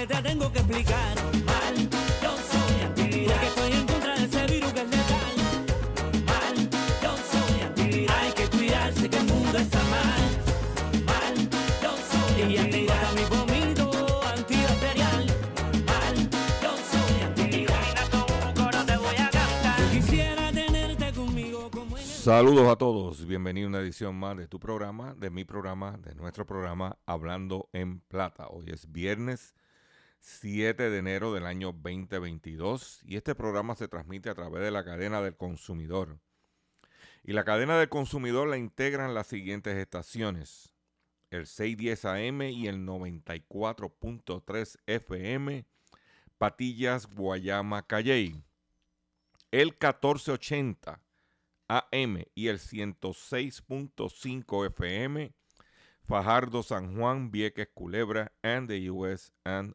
Porque te tengo que explicar. Normal, yo soy antiviral, porque estoy en contra de ese virus que es letal. Normal, yo soy antiviral, hay que cuidarse que el mundo está mal. Normal, yo soy y antiviral, mi vómito antibacterial. Normal, yo soy antiviral, te voy a cantar. Quisiera tenerte conmigo como en el Saludos a todos, bienvenido a una edición más de tu programa, de mi programa, de nuestro programa Hablando en Plata. Hoy es viernes 7 de enero del año 2022 y este programa se transmite a través de la cadena del consumidor. Y la cadena del consumidor la integran las siguientes estaciones, el 610 AM y el 94.3 FM, Patillas, Guayama, Calley, el 1480 AM y el 106.5 FM, Fajardo, San Juan, Vieques, Culebra, and the US and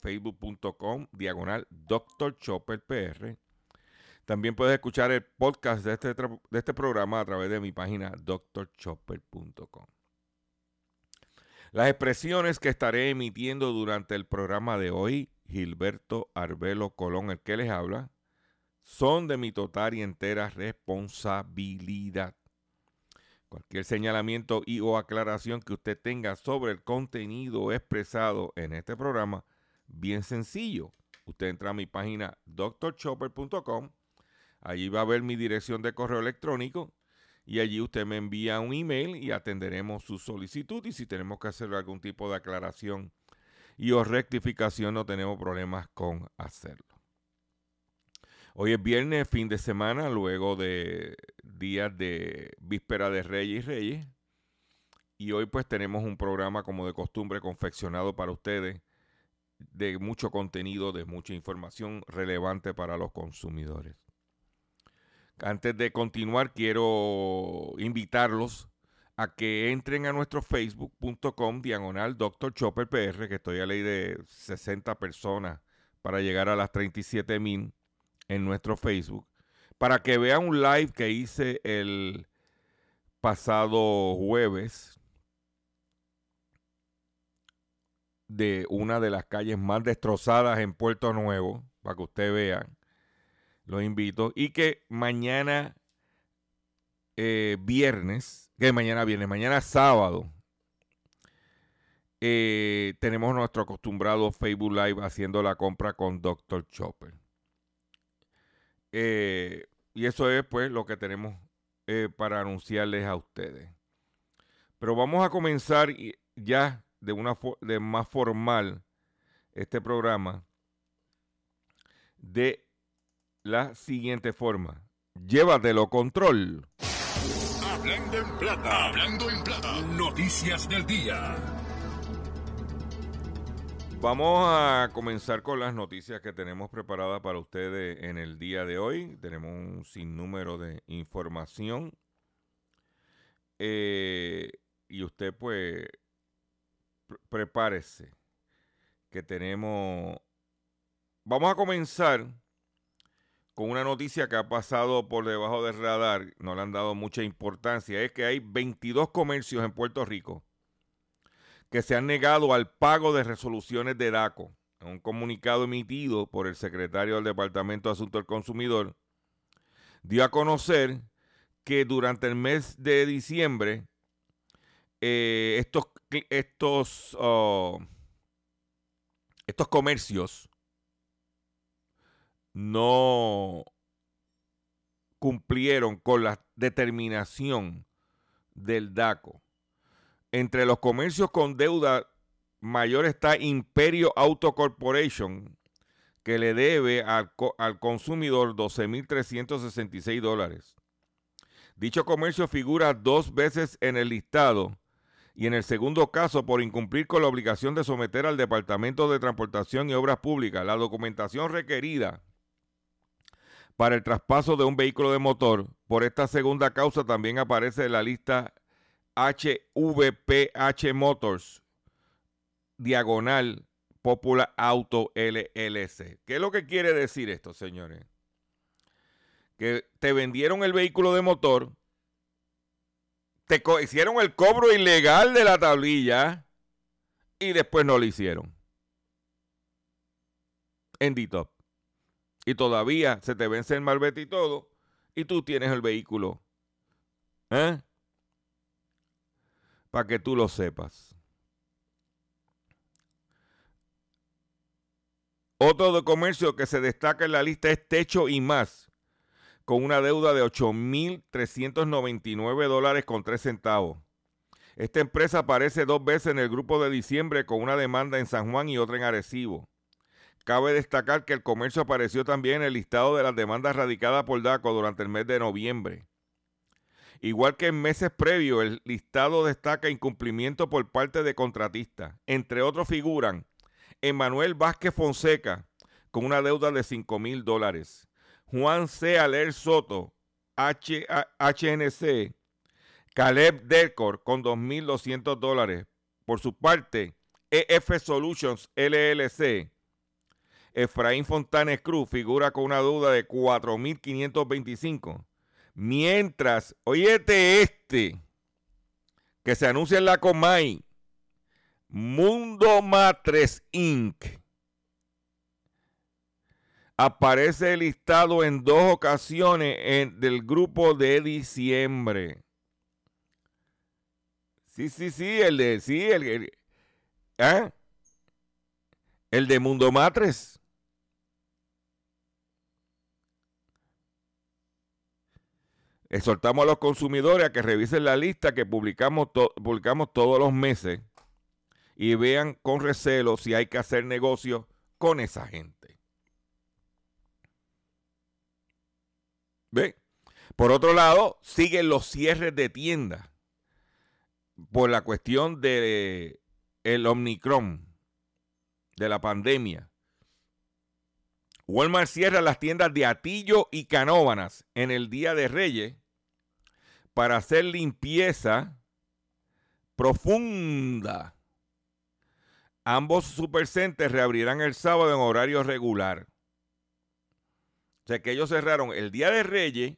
facebook.com, diagonal Dr. Chopper PR. También puedes escuchar el podcast de este, de este programa a través de mi página drchopper.com. Las expresiones que estaré emitiendo durante el programa de hoy, Gilberto Arbelo Colón, el que les habla, son de mi total y entera responsabilidad. Cualquier señalamiento y o aclaración que usted tenga sobre el contenido expresado en este programa, bien sencillo. Usted entra a mi página drchopper.com, allí va a ver mi dirección de correo electrónico y allí usted me envía un email y atenderemos su solicitud y si tenemos que hacer algún tipo de aclaración y o rectificación no tenemos problemas con hacerlo. Hoy es viernes, fin de semana, luego de días de víspera de Reyes y Reyes. Y hoy pues tenemos un programa como de costumbre confeccionado para ustedes de mucho contenido, de mucha información relevante para los consumidores. Antes de continuar, quiero invitarlos a que entren a nuestro facebook.com diagonal Dr. Chopper PR, que estoy a ley de 60 personas para llegar a las 37 mil en nuestro Facebook, para que vean un live que hice el pasado jueves de una de las calles más destrozadas en Puerto Nuevo, para que usted vea. Los invito. Y que mañana eh, viernes, que mañana viernes, mañana sábado, eh, tenemos nuestro acostumbrado Facebook Live haciendo la compra con Dr. Chopper. Eh, y eso es pues lo que tenemos para anunciarles a ustedes. Pero vamos a comenzar ya de una de más formal este programa de la siguiente forma. Llévatelo control. Hablando en plata, hablando en plata, noticias del día. Vamos a comenzar con las noticias que tenemos preparadas para ustedes en el día de hoy. Tenemos un sinnúmero de información. Eh, y usted pues prepárese que tenemos... Vamos a comenzar con una noticia que ha pasado por debajo del radar, no le han dado mucha importancia, es que hay 22 comercios en Puerto Rico que se han negado al pago de resoluciones de DACO. En un comunicado emitido por el secretario del Departamento de Asuntos del Consumidor, dio a conocer que durante el mes de diciembre eh, estos, estos, oh, estos comercios no cumplieron con la determinación del DACO entre los comercios con deuda mayor está Imperio Auto Corporation, que le debe al, al consumidor 12.366 dólares. Dicho comercio figura dos veces en el listado y en el segundo caso por incumplir con la obligación de someter al Departamento de Transportación y Obras Públicas la documentación requerida para el traspaso de un vehículo de motor. Por esta segunda causa también aparece en la lista HVPH Motors, diagonal Popular Auto LLC. ¿Qué es lo que quiere decir esto, señores? Que te vendieron el vehículo de motor, te hicieron el cobro ilegal de la tablilla y después no lo hicieron. En DITOP. Y todavía se te vence el malvete y todo, y tú tienes el vehículo. ¿Eh? para que tú lo sepas. Otro de comercio que se destaca en la lista es Techo y más, con una deuda de 8.399 dólares con 3 centavos. Esta empresa aparece dos veces en el grupo de diciembre con una demanda en San Juan y otra en Arecibo. Cabe destacar que el comercio apareció también en el listado de las demandas radicadas por DACO durante el mes de noviembre. Igual que en meses previos, el listado destaca incumplimiento por parte de contratistas. Entre otros figuran Emanuel Vázquez Fonseca, con una deuda de 5 mil dólares. Juan C. Aler Soto, HNC. Caleb Delcor, con 2.200 dólares. Por su parte, EF Solutions LLC. Efraín Fontanes Cruz figura con una deuda de 4.525. Mientras, oyete este, que se anuncia en la Comay, Mundo Matres Inc. Aparece listado en dos ocasiones en, del grupo de diciembre. Sí, sí, sí, el de, sí, el, el, el de Mundo Matres. Exhortamos a los consumidores a que revisen la lista que publicamos, publicamos todos los meses y vean con recelo si hay que hacer negocio con esa gente. ¿Ve? Por otro lado, siguen los cierres de tiendas por la cuestión de el Omicron, de la pandemia. Walmart cierra las tiendas de Atillo y Canóvanas en el Día de Reyes para hacer limpieza profunda. Ambos supercenters reabrirán el sábado en horario regular. Sea que ellos cerraron el Día de Reyes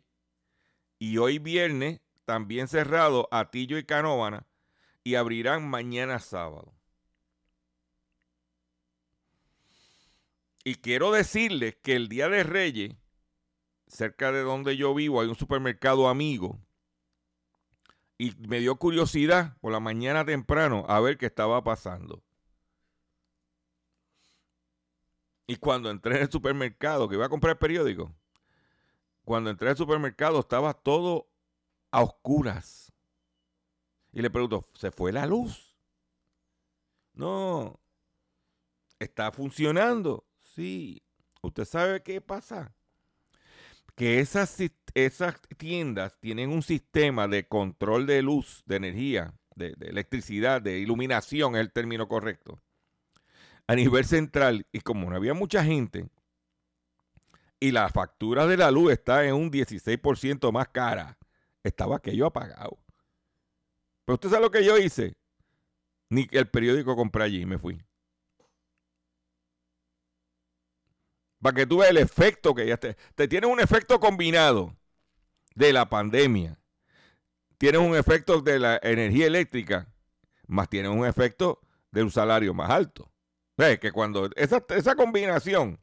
y hoy viernes también cerrado Atillo y Canóvana y abrirán mañana sábado. Y quiero decirles que el Día de Reyes, cerca de donde yo vivo, hay un supermercado amigo. Y me dio curiosidad por la mañana temprano a ver qué estaba pasando. Y cuando entré en el supermercado, que iba a comprar el periódico, cuando entré al supermercado estaba todo a oscuras. Y le pregunto, ¿se fue la luz? No. ¿Está funcionando? Sí. ¿Usted sabe qué pasa? Que esas, esas tiendas tienen un sistema de control de luz, de energía, de, de electricidad, de iluminación, es el término correcto, a nivel central. Y como no había mucha gente, y la factura de la luz está en un 16% más cara, estaba aquello apagado. Pero usted sabe lo que yo hice. Ni el periódico compré allí y me fui. Para que tú veas el efecto que ya te, te tiene un efecto combinado de la pandemia. Tienes un efecto de la energía eléctrica, más tienes un efecto de un salario más alto. Que cuando esa, esa combinación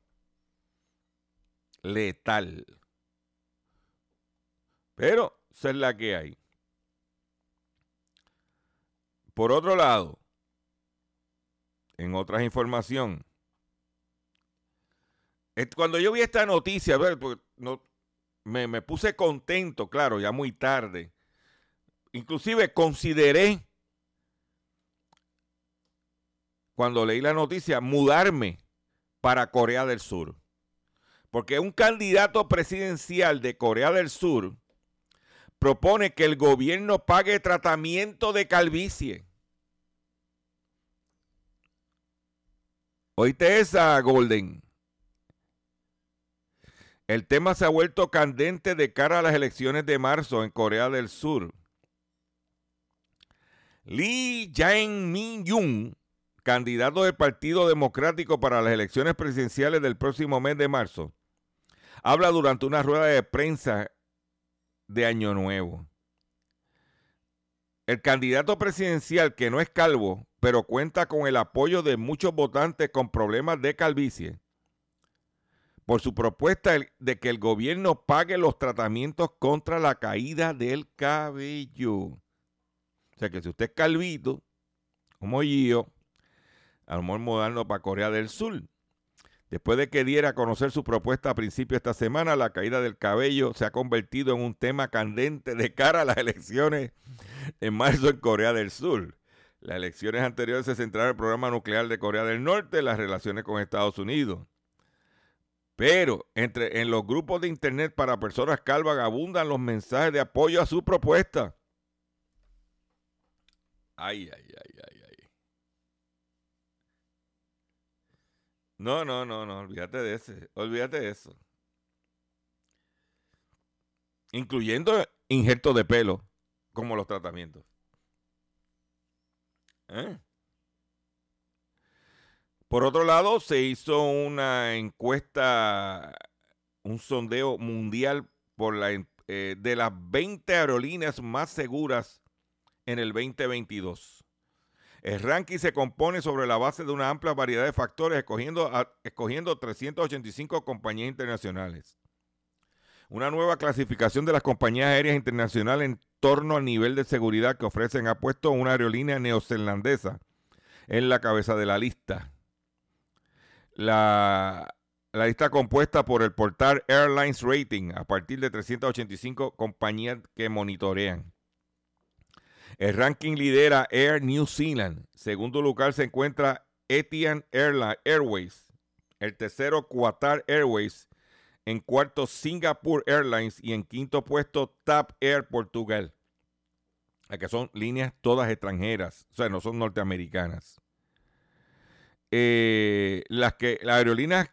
letal. Pero esa es la que hay. Por otro lado, en otras información, cuando yo vi esta noticia, no, me, me puse contento, claro, ya muy tarde. Inclusive consideré, cuando leí la noticia, mudarme para Corea del Sur. Porque un candidato presidencial de Corea del Sur propone que el gobierno pague tratamiento de calvicie. ¿Oíste esa, Golden? El tema se ha vuelto candente de cara a las elecciones de marzo en Corea del Sur. Lee Jae-min-jung, candidato del Partido Democrático para las elecciones presidenciales del próximo mes de marzo, habla durante una rueda de prensa de Año Nuevo. El candidato presidencial, que no es calvo, pero cuenta con el apoyo de muchos votantes con problemas de calvicie, por su propuesta de que el gobierno pague los tratamientos contra la caída del cabello. O sea que si usted es calvito, como yo, a lo mejor moderno para Corea del Sur. Después de que diera a conocer su propuesta a principio de esta semana, la caída del cabello se ha convertido en un tema candente de cara a las elecciones en marzo en Corea del Sur. Las elecciones anteriores se centraron en el programa nuclear de Corea del Norte, las relaciones con Estados Unidos. Pero entre, en los grupos de internet para personas calvas abundan los mensajes de apoyo a su propuesta. Ay, ay, ay, ay. No, no, no, no, olvídate de ese, olvídate de eso. Incluyendo injertos de pelo, como los tratamientos. ¿Eh? Por otro lado, se hizo una encuesta, un sondeo mundial por la, eh, de las 20 aerolíneas más seguras en el 2022. El ranking se compone sobre la base de una amplia variedad de factores, escogiendo, escogiendo 385 compañías internacionales. Una nueva clasificación de las compañías aéreas internacionales en torno al nivel de seguridad que ofrecen ha puesto una aerolínea neozelandesa en la cabeza de la lista. La, la lista compuesta por el portal Airlines Rating a partir de 385 compañías que monitorean. El ranking lidera Air New Zealand. Segundo lugar se encuentra Etienne Airways. El tercero, Qatar Airways. En cuarto, Singapore Airlines. Y en quinto puesto, TAP Air Portugal. Que son líneas todas extranjeras. O sea, no son norteamericanas. Eh, las, que, las aerolíneas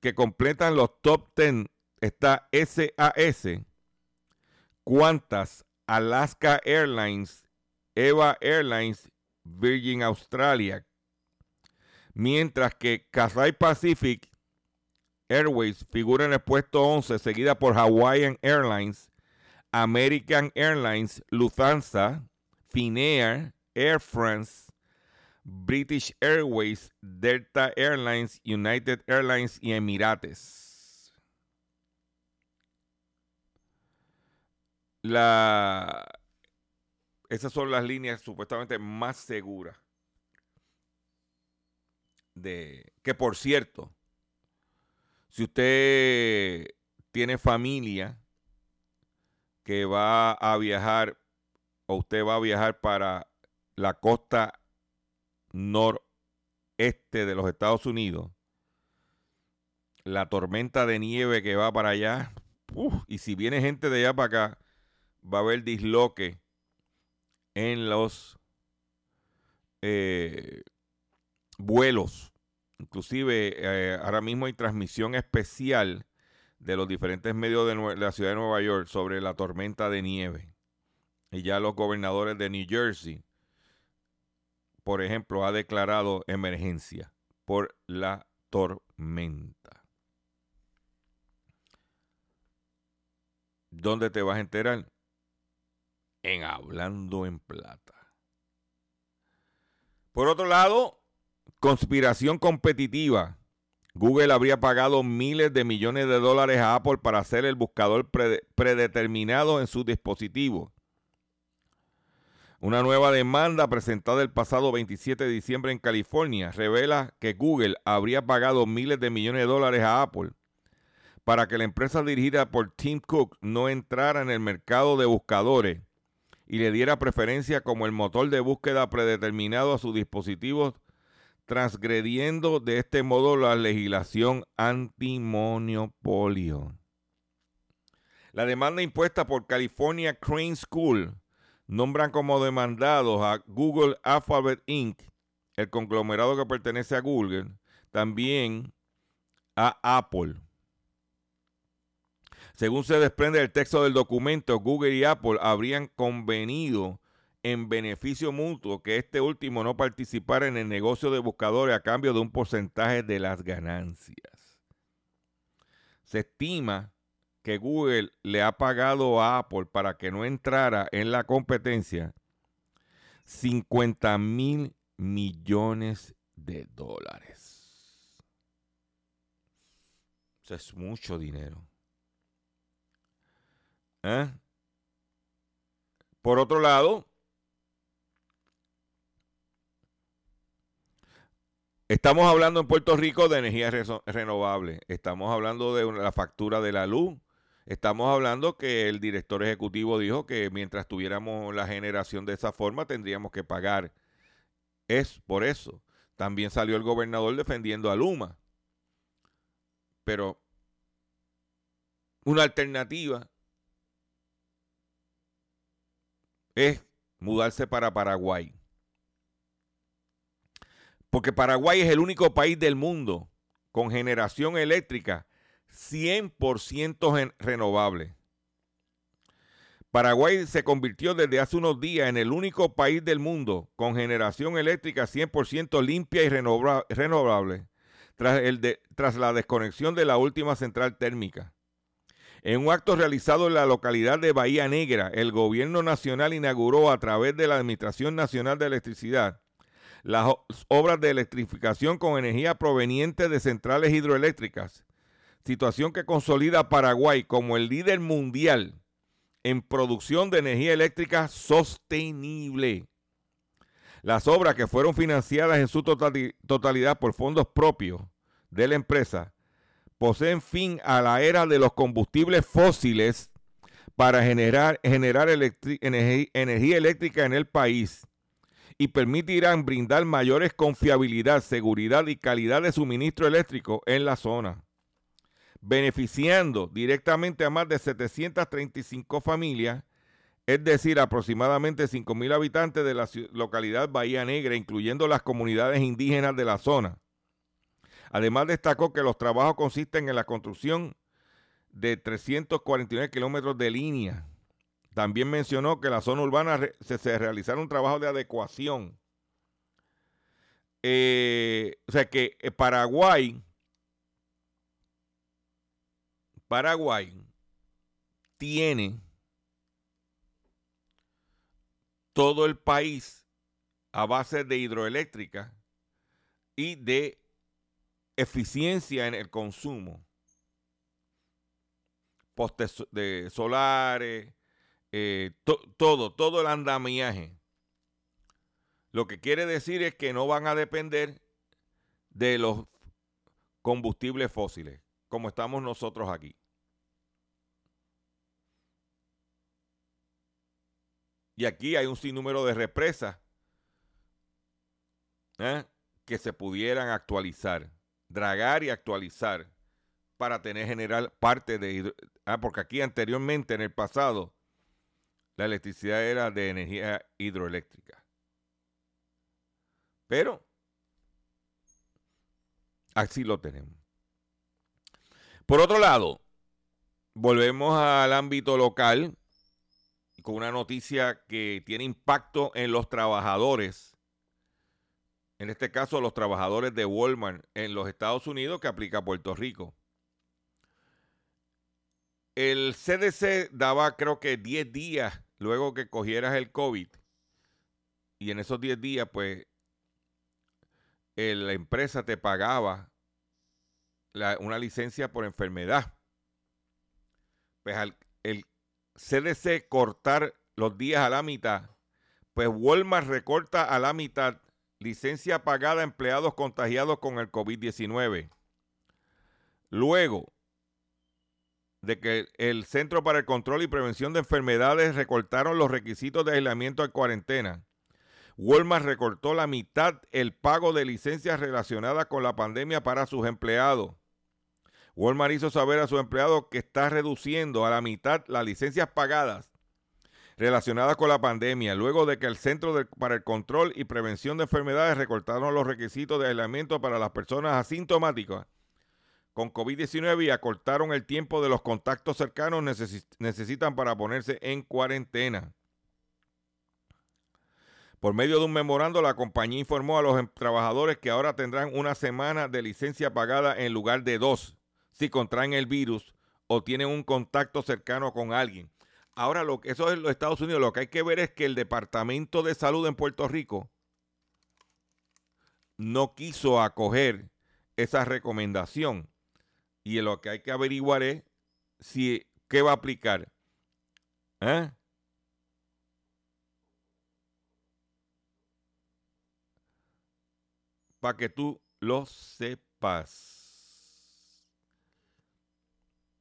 que completan los top 10 está SAS, ¿Cuántas? Alaska Airlines, Eva Airlines, Virgin Australia. Mientras que Cathay Pacific Airways figura en el puesto 11, seguida por Hawaiian Airlines, American Airlines, Lufthansa, Finnair, Air France, British Airways, Delta Airlines, United Airlines y Emirates. La, esas son las líneas supuestamente más seguras. De, que por cierto, si usted tiene familia que va a viajar o usted va a viajar para la costa noreste de los Estados Unidos, la tormenta de nieve que va para allá, y si viene gente de allá para acá, va a haber disloque en los eh, vuelos. Inclusive eh, ahora mismo hay transmisión especial de los diferentes medios de, la ciudad de Nueva York sobre la tormenta de nieve. Y ya los gobernadores de New Jersey, por ejemplo, ha declarado emergencia por la tormenta. ¿Dónde te vas a enterar? En Hablando en Plata. Por otro lado, conspiración competitiva. Google habría pagado miles de millones de dólares a Apple para hacer el buscador prede- predeterminado en sus dispositivos. Una nueva demanda presentada el pasado 27 de diciembre en California revela que Google habría pagado miles de millones de dólares a Apple para que la empresa dirigida por Tim Cook no entrara en el mercado de buscadores y le diera preferencia como el motor de búsqueda predeterminado a sus dispositivos, transgrediendo de este modo la legislación antimonopolio. La demanda impuesta por California Crane School nombran como demandados a Google Alphabet Inc., el conglomerado que pertenece a Google, también a Apple. Según se desprende del texto del documento, Google y Apple habrían convenido en beneficio mutuo que este último no participara en el negocio de buscadores a cambio de un porcentaje de las ganancias. Se estima que Google le ha pagado a Apple para que no entrara en la competencia 50 mil millones de dólares. Eso es mucho dinero. ¿Eh? Por otro lado, estamos hablando en Puerto Rico de energía renovable. Estamos hablando de la factura de la luz. Estamos hablando que el director ejecutivo dijo que mientras tuviéramos la generación de esa forma tendríamos que pagar. Es por eso. También salió el gobernador defendiendo a Luma. Pero una alternativa es mudarse para Paraguay. Porque Paraguay es el único país del mundo con generación eléctrica 100% gen- renovable. Paraguay se convirtió desde hace unos días en el único país del mundo con generación eléctrica 100% limpia y renova- renovable tras, tras la desconexión de la última central térmica. En un acto realizado en la localidad de Bahía Negra, el gobierno nacional inauguró a través de la Administración Nacional de Electricidad las obras de electrificación con energía proveniente de centrales hidroeléctricas, situación que consolida a Paraguay como el líder mundial en producción de energía eléctrica sostenible. Las obras que fueron financiadas en su totali- totalidad por fondos propios de la empresa poseen fin a la era de los combustibles fósiles para generar, generar energía eléctrica en el país y permitirán brindar mayores confiabilidad, seguridad y calidad de suministro eléctrico en la zona, beneficiando directamente a más de 735 familias, es decir, aproximadamente 5.000 habitantes de la localidad Bahía Negra, incluyendo las comunidades indígenas de la zona. Además destacó que los trabajos consisten en la construcción de 349 kilómetros de línea. También mencionó que la zona urbana se, se realizaron trabajos de adecuación. Eh, o sea que eh, Paraguay, Paraguay tiene todo el país a base de hidroeléctrica y de eficiencia en el consumo. Postes de solares, eh, to- todo, todo el andamiaje. Lo que quiere decir es que no van a depender de los combustibles fósiles, como estamos nosotros aquí. Y aquí hay un sinnúmero de represas ¿eh? que se pudieran actualizar, dragar y actualizar para tener general parte de ah, porque aquí anteriormente en el pasado la electricidad era de energía hidroeléctrica. Pero así lo tenemos. Por otro lado, volvemos al ámbito local con una noticia que tiene impacto en los trabajadores. En este caso, los trabajadores de Walmart en los Estados Unidos que aplica Puerto Rico. El CDC daba creo que 10 días luego que cogieras el COVID. Y en esos 10 días, pues, la empresa te pagaba una licencia por enfermedad. Pues al el CDC cortar los días a la mitad, pues Walmart recorta a la mitad licencia pagada a empleados contagiados con el COVID-19. Luego de que el Centro para el Control y Prevención de Enfermedades recortaron los requisitos de aislamiento de cuarentena, Walmart recortó la mitad el pago de licencias relacionadas con la pandemia para sus empleados. Walmart hizo saber a sus empleados que está reduciendo a la mitad las licencias pagadas relacionadas con la pandemia, luego de que el Centro para el Control y Prevención de Enfermedades recortaron los requisitos de aislamiento para las personas asintomáticas con COVID-19 y acortaron el tiempo de los contactos cercanos necesi- necesitan para ponerse en cuarentena. Por medio de un memorando, la compañía informó a los em- trabajadores que ahora tendrán una semana de licencia pagada en lugar de dos si contraen el virus o tienen un contacto cercano con alguien. Ahora, lo eso es los Estados Unidos. Lo que hay que ver es que el Departamento de Salud en Puerto Rico no quiso acoger esa recomendación. Y lo que hay que averiguar es si qué va a aplicar. ¿Eh? Para que tú lo sepas.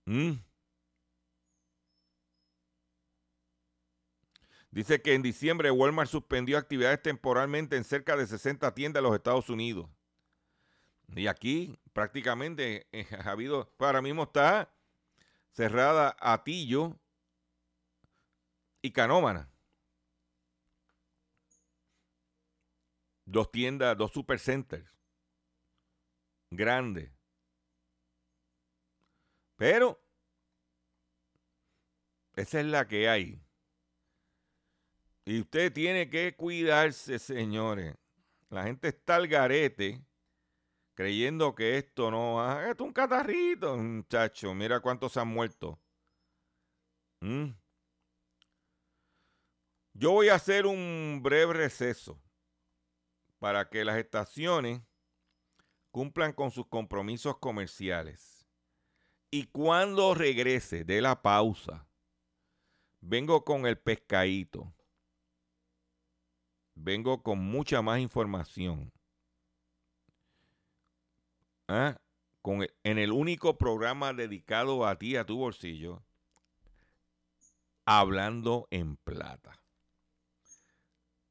¿Mm? Dice que en diciembre Walmart suspendió actividades temporalmente en cerca de 60 tiendas de los Estados Unidos. Y aquí prácticamente eh, ha habido, pues ahora mismo está cerrada Atillo y Canómana. Dos tiendas, dos supercenters grandes. Pero esa es la que hay. Y usted tiene que cuidarse, señores. La gente está al garete creyendo que esto no va. Esto es un catarrito, muchacho. Mira cuántos se han muerto. ¿Mm? Yo voy a hacer un breve receso para que las estaciones cumplan con sus compromisos comerciales. Y cuando regrese de la pausa, vengo con el pescadito. Vengo con mucha más información. ¿Ah? Con el- en el único programa dedicado a ti, a tu bolsillo, hablando en plata.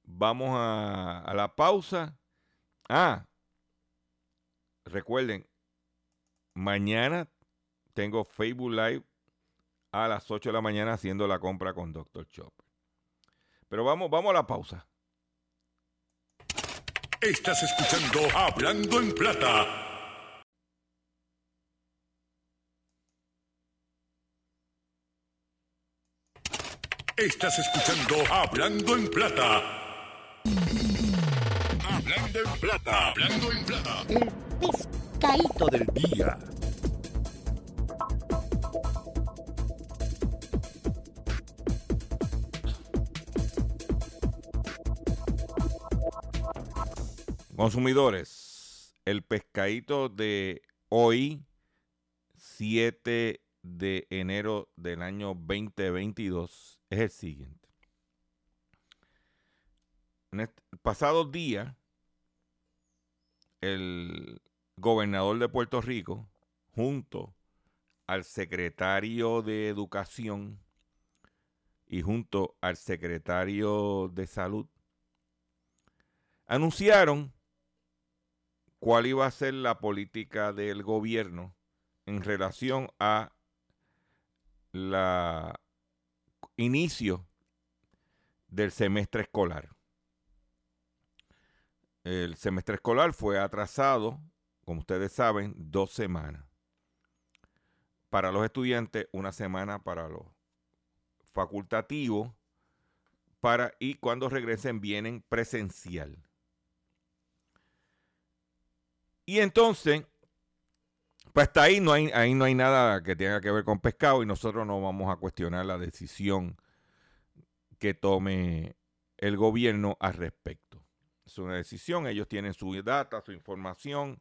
Vamos a, a la pausa. Ah, recuerden, mañana tengo Facebook Live a las 8 de la mañana haciendo la compra con Dr. Chopper. Pero vamos, vamos a la pausa. Estás escuchando Hablando en Plata. Estás escuchando Hablando en Plata. Hablando en Plata. Hablando en Plata. El pescadito del día. Consumidores, el pescadito de hoy, 7 de enero del año 2022, es el siguiente. En el pasado día, el gobernador de Puerto Rico, junto al secretario de Educación y junto al secretario de salud anunciaron cuál iba a ser la política del gobierno en relación a la inicio del semestre escolar. El semestre escolar fue atrasado, como ustedes saben, dos semanas. Para los estudiantes, una semana para los facultativos, para, y cuando regresen vienen presencial. Y entonces, pues hasta ahí no hay, ahí no hay nada que tenga que ver con pescado y nosotros no vamos a cuestionar la decisión que tome el gobierno al respecto. Es una decisión, ellos tienen su data, su información.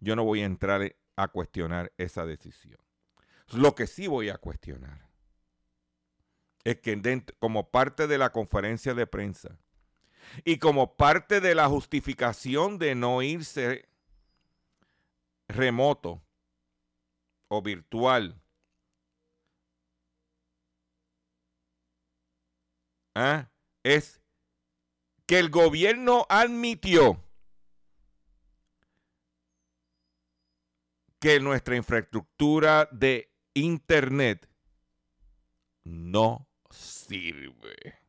Yo no voy a entrar a cuestionar esa decisión. Lo que sí voy a cuestionar es que como parte de la conferencia de prensa y como parte de la justificación de no irse remoto o virtual, ¿ah? es que el gobierno admitió que nuestra infraestructura de Internet no sirve.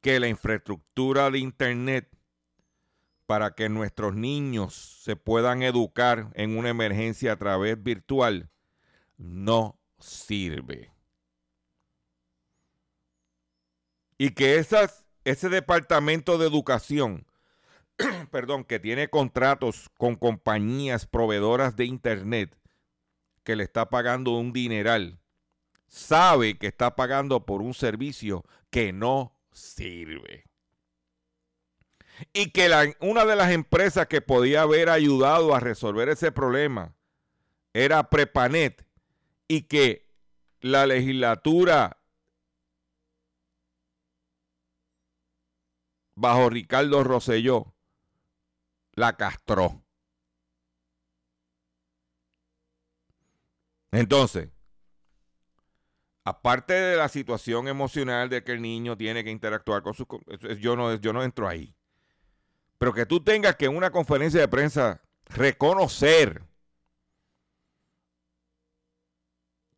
Que la infraestructura de Internet para que nuestros niños se puedan educar en una emergencia a través virtual no sirve. Y que esas, ese departamento de educación, perdón, que tiene contratos con compañías proveedoras de Internet, que le está pagando un dineral, sabe que está pagando por un servicio que no sirve. Y que una de las empresas que podía haber ayudado a resolver ese problema era Prepanet y que la legislatura bajo Ricardo Rosselló la castró. Entonces, aparte de la situación emocional de que el niño tiene que interactuar con sus... Yo no, yo no entro ahí. Pero que tú tengas que en una conferencia de prensa reconocer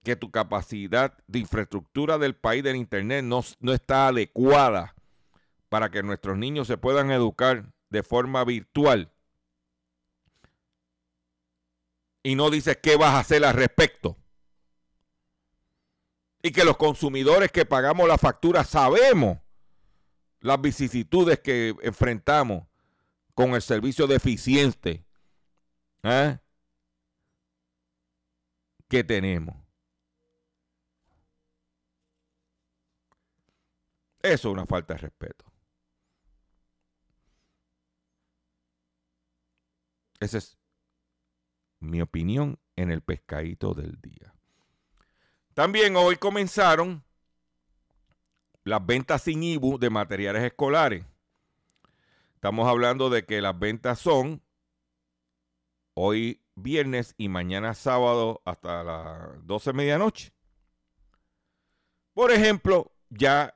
que tu capacidad de infraestructura del país del Internet no, no está adecuada para que nuestros niños se puedan educar de forma virtual. Y no dices qué vas a hacer al respecto. Y que los consumidores que pagamos la factura sabemos las vicisitudes que enfrentamos con el servicio deficiente ¿eh? que tenemos. Eso es una falta de respeto. Esa es mi opinión en el pescadito del día. También hoy comenzaron las ventas sin IBU de materiales escolares. Estamos hablando de que las ventas son hoy viernes y mañana sábado hasta las 12 de medianoche. Por ejemplo, ya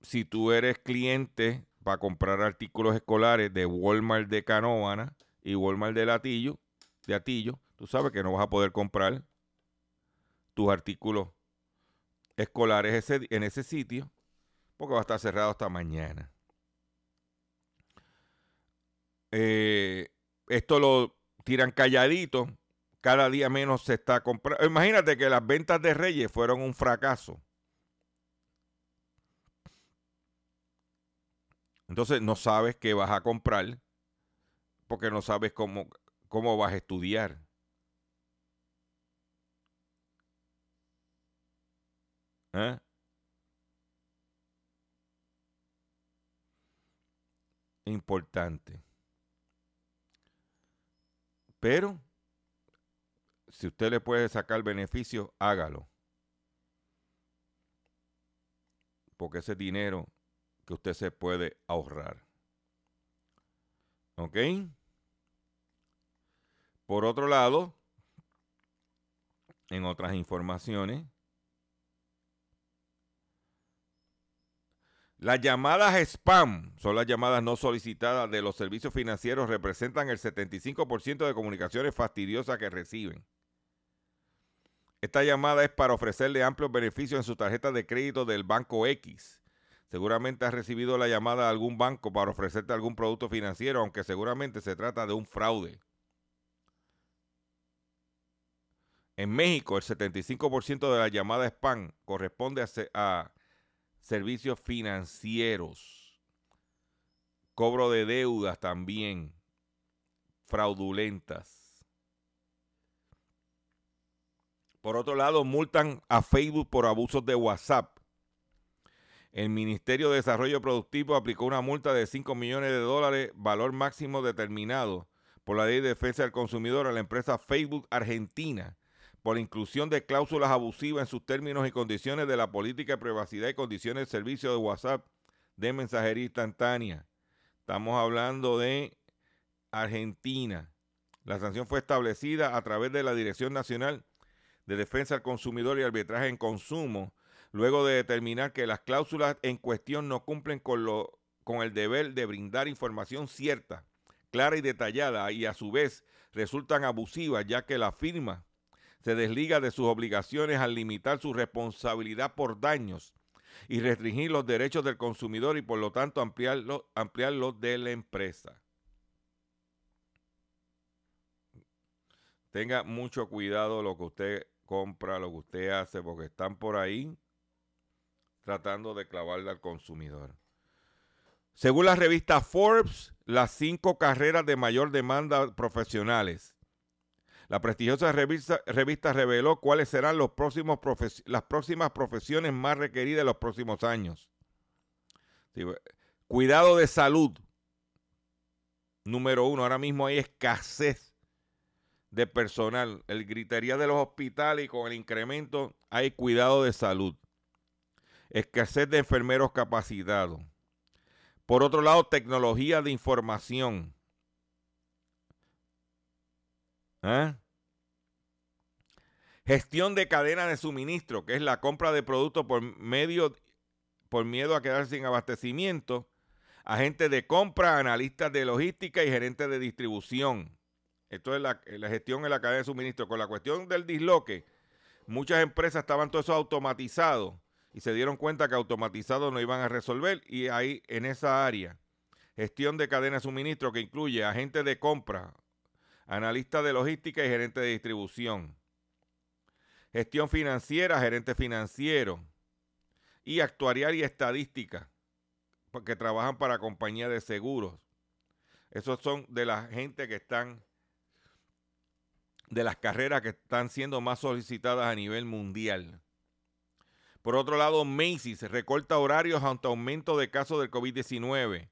si tú eres cliente para comprar artículos escolares de Walmart de Canóvana y Walmart de Latillo, de Atillo, tú sabes que no vas a poder comprar tus artículos escolares en ese sitio porque va a estar cerrado hasta mañana. Eh, esto lo tiran calladito, cada día menos se está comprando. Imagínate que las ventas de Reyes fueron un fracaso. Entonces no sabes qué vas a comprar porque no sabes cómo, cómo vas a estudiar. ¿Eh? Importante. Pero, si usted le puede sacar beneficio, hágalo. Porque ese dinero que usted se puede ahorrar. ¿Ok? Por otro lado, En otras informaciones, las llamadas spam son las llamadas no solicitadas de los servicios financieros, representan el 75% de comunicaciones fastidiosas que reciben. Esta llamada es para ofrecerle amplios beneficios en su tarjeta de crédito del banco X. Seguramente has recibido la llamada de algún banco para ofrecerte algún producto financiero, aunque seguramente se trata de un fraude. En México, el 75% de la llamada spam corresponde a, a servicios financieros, cobro de deudas también fraudulentas. Por otro lado, multan a Facebook por abusos de WhatsApp. El Ministerio de Desarrollo Productivo aplicó una multa de 5 millones de dólares, valor máximo determinado por la Ley de Defensa del Consumidor a la empresa Facebook Argentina por inclusión de cláusulas abusivas en sus términos y condiciones de la política de privacidad y condiciones de servicio de WhatsApp de mensajería instantánea. Estamos hablando de Argentina. La sanción fue establecida a través de la Dirección Nacional de Defensa al Consumidor y Arbitraje en Consumo, luego de determinar que las cláusulas en cuestión no cumplen con, lo, con el deber de brindar información cierta, clara y detallada, y a su vez resultan abusivas, ya que la firma se desliga de sus obligaciones al limitar su responsabilidad por daños y restringir los derechos del consumidor y por lo tanto ampliarlos ampliarlo de la empresa. Tenga mucho cuidado lo que usted compra, lo que usted hace, porque están por ahí tratando de clavarle al consumidor. Según la revista Forbes, las cinco carreras de mayor demanda profesionales. La prestigiosa revista, reveló cuáles serán las próximas profesiones más requeridas en los próximos años. cuidado de salud. Número uno, ahora mismo hay escasez de personal. El gritería de los hospitales y con el incremento hay cuidado de salud. Escasez de enfermeros capacitados. Por otro lado, tecnología de información. ¿Eh? Gestión de cadena de suministro, que es la compra de productos por medio por miedo a quedar sin abastecimiento, agentes de compra, analistas de logística y gerentes de distribución. Esto es la, gestión en la cadena de suministro. Con la cuestión del disloque, muchas empresas estaban todo eso automatizado y se dieron cuenta que automatizado no iban a resolver y ahí en esa área, gestión de cadena de suministro que incluye agentes de compra, analistas de logística y gerente de distribución, gestión financiera, gerente financiero y actuarial y estadística, porque trabajan para compañías de seguros. Esos son de la gente que están de las carreras que están siendo más solicitadas a nivel mundial. Por otro lado, Macy's recorta horarios ante aumento de casos del COVID-19.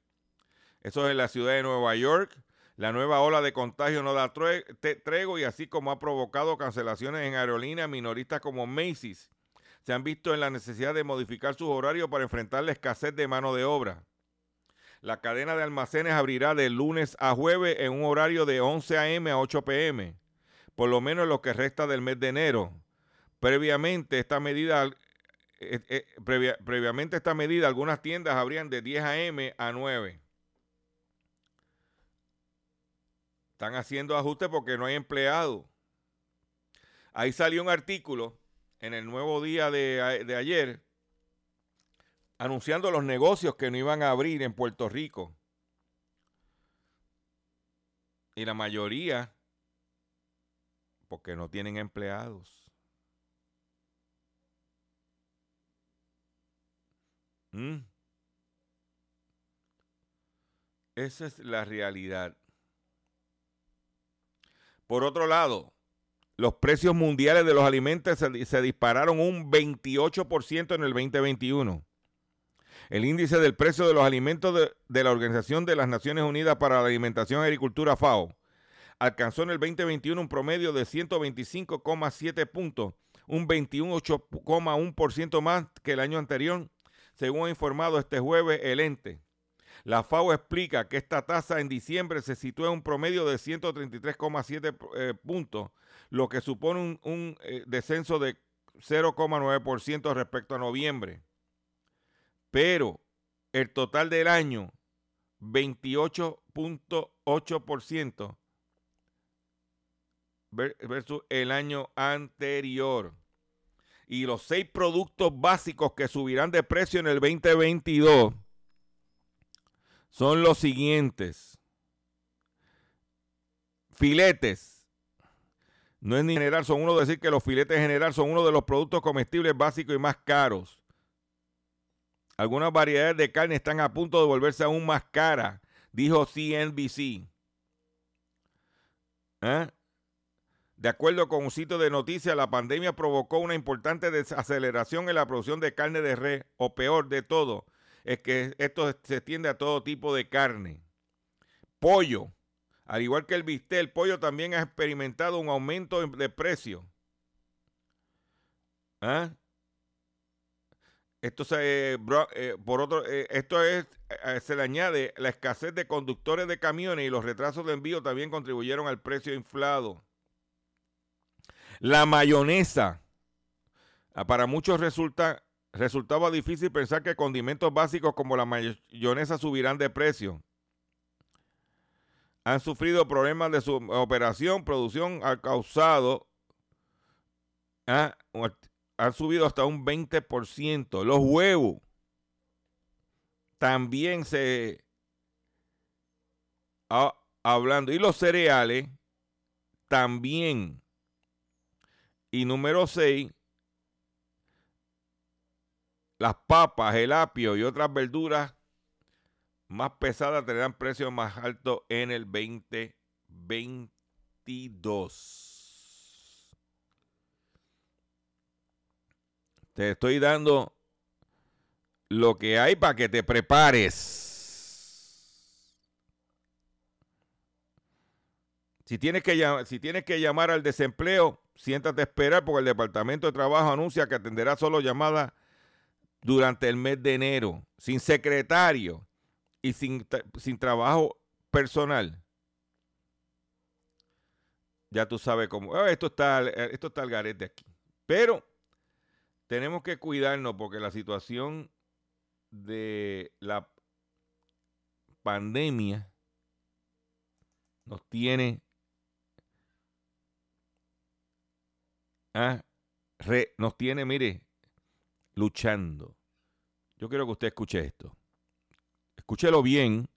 Eso es en la ciudad de Nueva York. La nueva ola de contagio no da trego y así como ha provocado cancelaciones en aerolíneas minoristas como Macy's, se han visto en la necesidad de modificar sus horarios para enfrentar la escasez de mano de obra. La cadena de almacenes abrirá de lunes a jueves en un horario de 11 a.m. a 8 p.m por lo menos lo que resta del mes de enero. Previamente esta medida, eh, eh, previamente esta medida, algunas tiendas abrían de 10 a.m. a 9. Están haciendo ajustes porque no hay empleado. Ahí salió un artículo en el nuevo día de, de ayer anunciando los negocios que no iban a abrir en Puerto Rico. Y la mayoría porque no tienen empleados. ¿Mm? Esa es la realidad. Por otro lado, los precios mundiales de los alimentos se, dispararon un 28% en el 2021. El índice del precio de los alimentos de, la Organización de las Naciones Unidas para la Alimentación y Agricultura FAO alcanzó en el 2021 un promedio de 125,7 puntos, un 28,1% más que el año anterior, según ha informado este jueves el ente. La FAO explica que esta tasa en diciembre se sitúa en un promedio de 133,7 eh, puntos, lo que supone un, eh, descenso de 0,9% respecto a noviembre. Pero el total del año, 28.8% versus el año anterior. Y los seis productos básicos que subirán de precio en el 2022 son los siguientes. Filetes. No es ni general, son uno de decir que los filetes en general son uno de los productos comestibles básicos y más caros. Algunas variedades de carne están a punto de volverse aún más caras, dijo CNBC. ¿Eh? De acuerdo con un sitio de noticias, la pandemia provocó una importante desaceleración en la producción de carne de res, o peor de todo, es que esto se extiende a todo tipo de carne. Pollo. Al igual que el bistec, el pollo también ha experimentado un aumento de precio. ¿Ah? Esto se, eh, por otro, eh, esto es, eh, se le añade la escasez de conductores de camiones y los retrasos de envío también contribuyeron al precio inflado. La mayonesa. Ah, para muchos resulta, resultaba difícil pensar que condimentos básicos como la mayonesa subirán de precio. Han sufrido problemas de su operación, producción ha causado, han subido hasta un 20%. Los huevos también se, hablando, y los cereales también. Y número 6, las papas, el apio y otras verduras más pesadas tendrán precios más altos en el 2022. Te estoy dando lo que hay para que te prepares. Si tienes que, si tienes que llamar al desempleo, siéntate a esperar porque el Departamento de Trabajo anuncia que atenderá solo llamadas durante el mes de enero, sin secretario y sin, sin trabajo personal. Ya tú sabes cómo. Ah, esto está, esto está al garete aquí. Pero tenemos que cuidarnos porque la situación de la pandemia nos tiene ah, nos tiene, mire, luchando. Yo quiero que usted escuche esto. Escúchelo bien.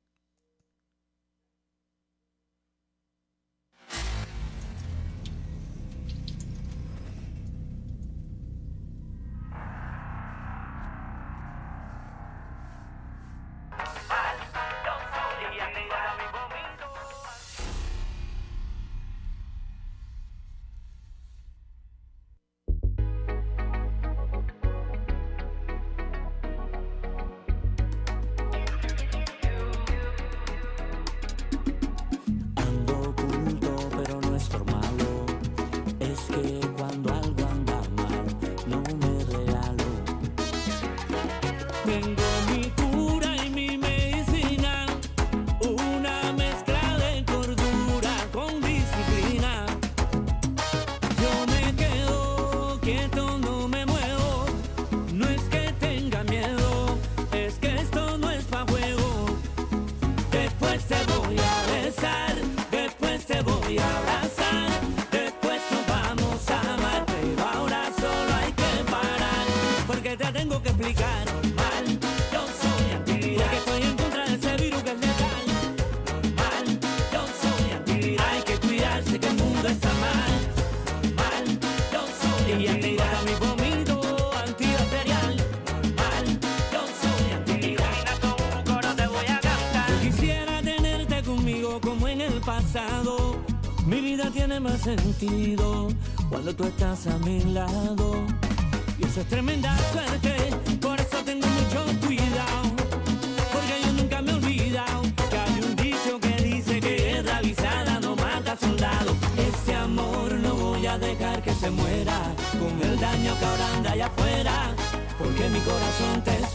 Cuando tú estás a mi lado. Y eso es tremenda suerte, por eso tengo mucho cuidado. Porque yo nunca me he olvidado que hay un dicho que dice que guerra avisada no mata soldado. Ese amor no voy a dejar que se muera con el daño que ahora anda allá afuera. Porque mi corazón te espera.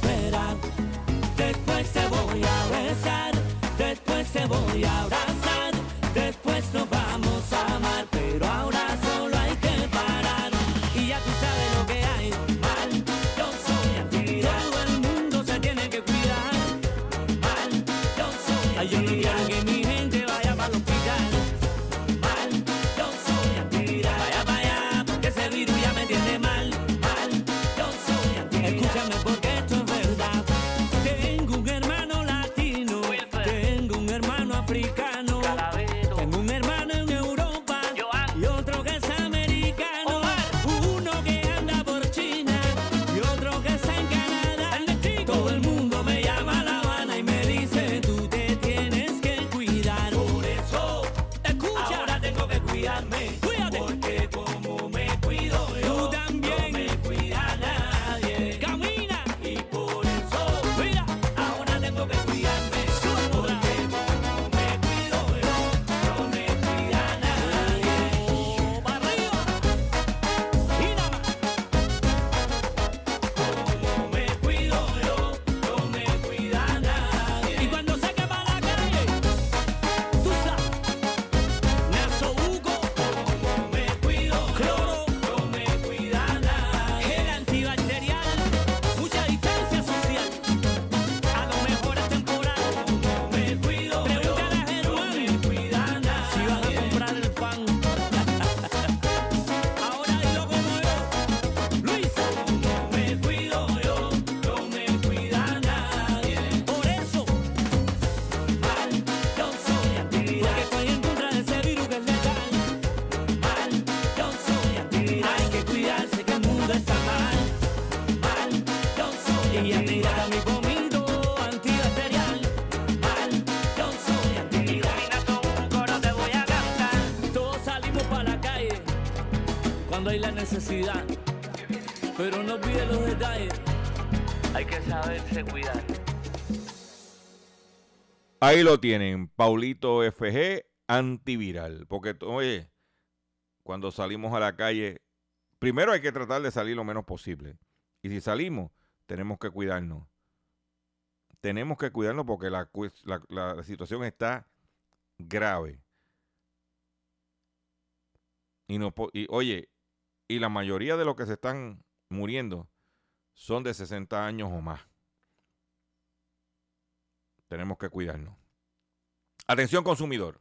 Pero no olvides los detalles. Hay que saberse cuidar. Ahí lo tienen, Paulito FG antiviral. Porque, oye, cuando salimos a la calle, primero hay que tratar de salir lo menos posible. Y si salimos, tenemos que cuidarnos. Tenemos que cuidarnos porque la, cues- la- la situación está grave. Y, no, po- y oye, y la mayoría de los que se están muriendo son de 60 años o más. Tenemos que cuidarnos. Atención consumidor.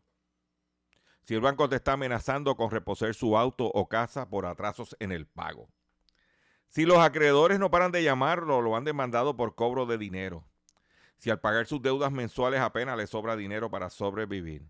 Si el banco te está amenazando con reposer su auto o casa por atrasos en el pago. Si los acreedores no paran de llamarlo lo han demandado por cobro de dinero. Si al pagar sus deudas mensuales apenas le sobra dinero para sobrevivir.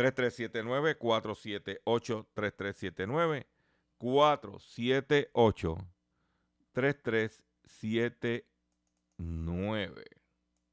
3379 478 3379 478 3379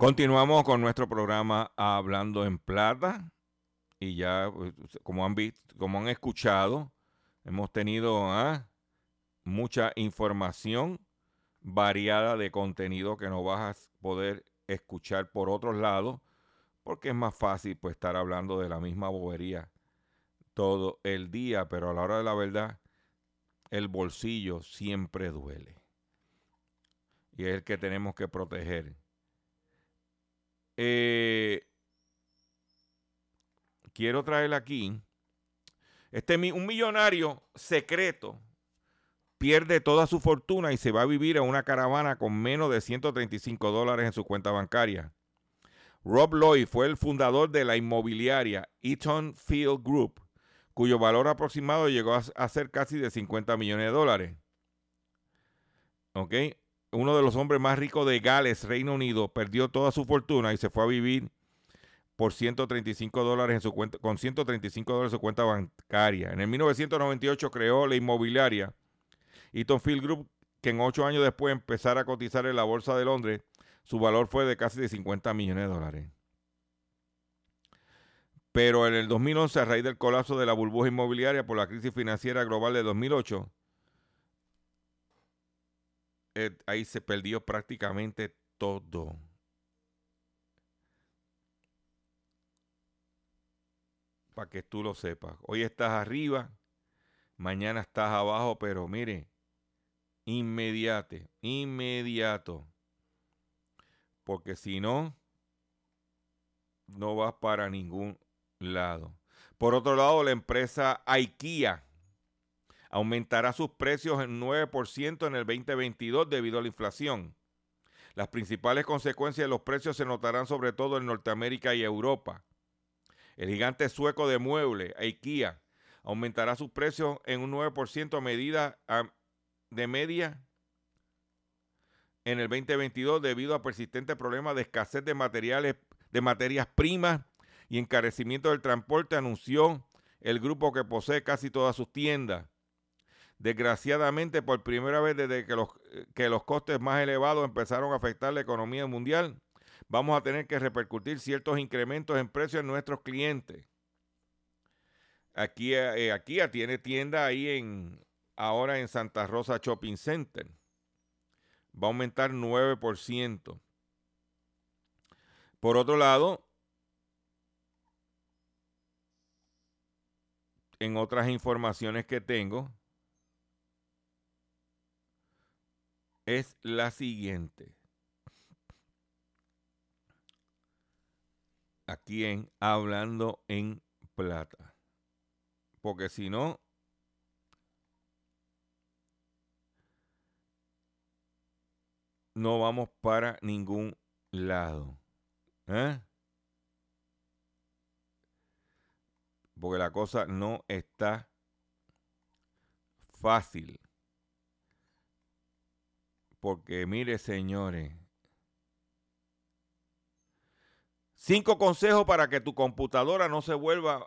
Continuamos con nuestro programa Hablando en Plata. Y ya, pues, como han visto, como han escuchado, hemos tenido ah, mucha información variada de contenido que no vas a poder escuchar por otros lados, porque es más fácil pues estar hablando de la misma bobería todo el día, pero a la hora de la verdad, el bolsillo siempre duele. Y es el que tenemos que proteger. Eh, quiero traer aquí. Este, un millonario secreto pierde toda su fortuna y se va a vivir en una caravana con menos de 135 dólares en su cuenta bancaria. Rob Lloyd fue el fundador de la inmobiliaria Eaton Field Group, cuyo valor aproximado llegó a, a ser casi de 50 millones de dólares. ¿Ok? Uno de los hombres más ricos de Gales, Reino Unido, perdió toda su fortuna y se fue a vivir por 135 dólares en su cuenta, con 135 dólares en su cuenta bancaria. En el 1998 creó la inmobiliaria Eaton Field Group, que en ocho años después de empezar a cotizar en la Bolsa de Londres, su valor fue de casi de 50 millones de dólares. Pero en el 2011, a raíz del colapso de la burbuja inmobiliaria por la crisis financiera global de 2008, eh, ahí se perdió prácticamente todo. Para que tú lo sepas. Hoy estás arriba, mañana estás abajo, pero mire, inmediate, inmediato. Porque si no, no vas para ningún lado. Por otro lado, la empresa IKEA aumentará sus precios en 9% en el 2022 debido a la inflación. Las principales consecuencias de los precios se notarán sobre todo en Norteamérica y Europa. El gigante sueco de muebles, IKEA, aumentará sus precios en un 9% a medida de media en el 2022 debido a persistentes problemas de escasez de materiales de materias primas y encarecimiento del transporte, anunció el grupo que posee casi todas sus tiendas. Desgraciadamente, por primera vez desde que los, que los costes más elevados empezaron a afectar la economía mundial, vamos a tener que repercutir ciertos incrementos en precios en nuestros clientes. Aquí, eh, aquí tiene tienda ahí en ahora en Santa Rosa Shopping Center. Va a aumentar 9%. Por otro lado, en otras informaciones que tengo, es la siguiente. Aquí en Hablando en Plata. Porque si no, no vamos para ningún lado. ¿Eh? Porque la cosa no está fácil. Porque mire, señores, cinco consejos para que tu computadora no se vuelva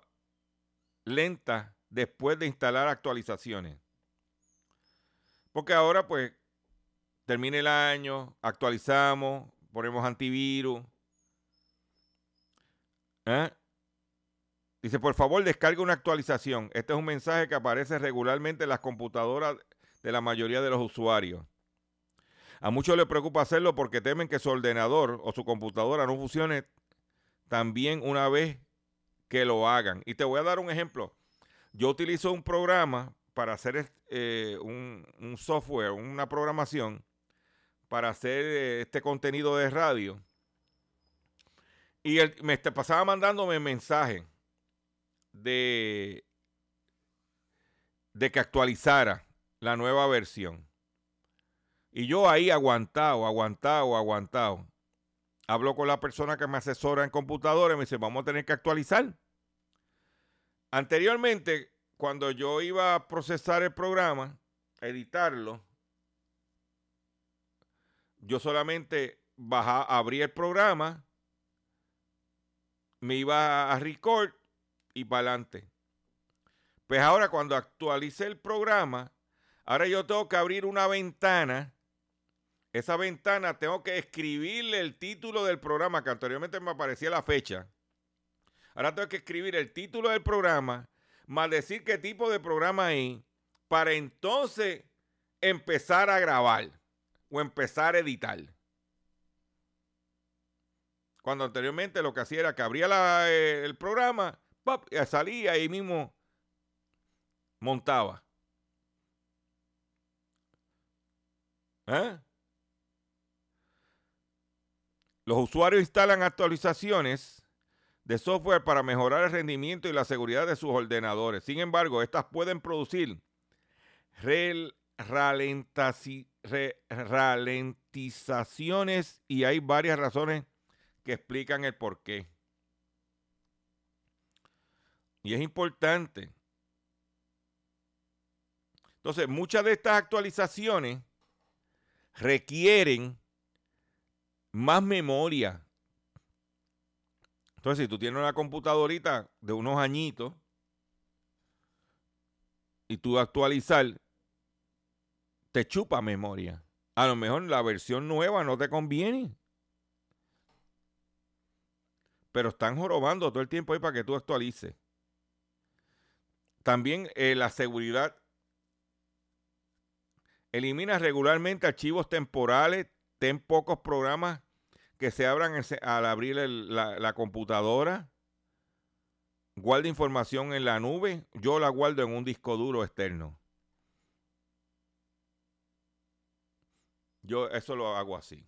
lenta después de instalar actualizaciones. Porque ahora, pues, termina el año, actualizamos, ponemos antivirus. ¿Eh? Dice, por favor, descargue una actualización. Este es un mensaje que aparece regularmente en las computadoras de la mayoría de los usuarios. A muchos les preocupa hacerlo porque temen que su ordenador o su computadora no funcione también una vez que lo hagan. Y te voy a dar un ejemplo. Yo utilizo un programa para hacer eh, un, software, una programación para hacer eh, este contenido de radio. Y él me pasaba mandándome mensajes de que actualizara la nueva versión. Y yo ahí aguantado, aguantado, aguantado. Hablo con la persona que me asesora en computadora y me dice, vamos a tener que actualizar. Anteriormente, cuando yo iba a procesar el programa, editarlo, yo solamente bajaba, abría el programa, me iba a record y para adelante. Pues ahora cuando actualicé el programa, ahora yo tengo que abrir una ventana. Esa ventana tengo que escribirle el título del programa, que anteriormente me aparecía la fecha. Ahora tengo que escribir el título del programa, más decir qué tipo de programa hay, para entonces empezar a grabar o empezar a editar. Cuando anteriormente lo que hacía era que abría eh, el programa, salía ahí mismo montaba. ¿Eh? Los usuarios instalan actualizaciones de software para mejorar el rendimiento y la seguridad de sus ordenadores. Sin embargo, estas pueden producir ralentizaciones y hay varias razones que explican el por qué. Y es importante. Entonces, muchas de estas actualizaciones requieren más memoria. Entonces, si tú tienes una computadorita de unos añitos y tú actualizar, te chupa memoria. A lo mejor la versión nueva no te conviene. Pero están jorobando todo el tiempo ahí para que tú actualices. También eh, la seguridad elimina regularmente archivos temporales, ten pocos programas que se abran al abrir la, la, computadora. Guarda información en la nube. Yo la guardo en un disco duro externo. Yo eso lo hago así.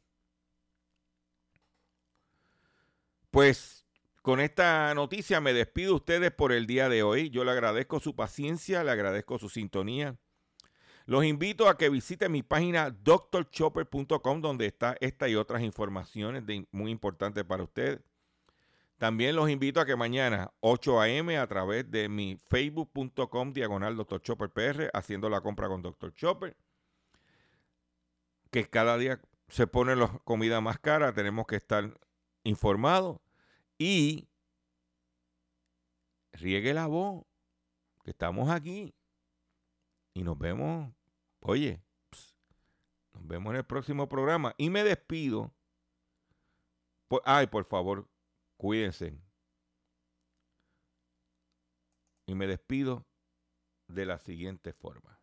Pues con esta noticia me despido de ustedes por el día de hoy. Yo le agradezco su paciencia, le agradezco su sintonía. Los invito a que visiten mi página drchopper.com donde está esta y otras informaciones muy importantes para ustedes. También los invito a que mañana 8 a.m. a través de mi facebook.com diagonal Dr. Chopper PR haciendo la compra con Dr. Chopper. Que cada día se pone la comida más cara, tenemos que estar informados y riegue la voz, que estamos aquí. Y nos vemos, oye, nos vemos en el próximo programa. Y me despido. ay, por favor, cuídense. Y me despido de la siguiente forma.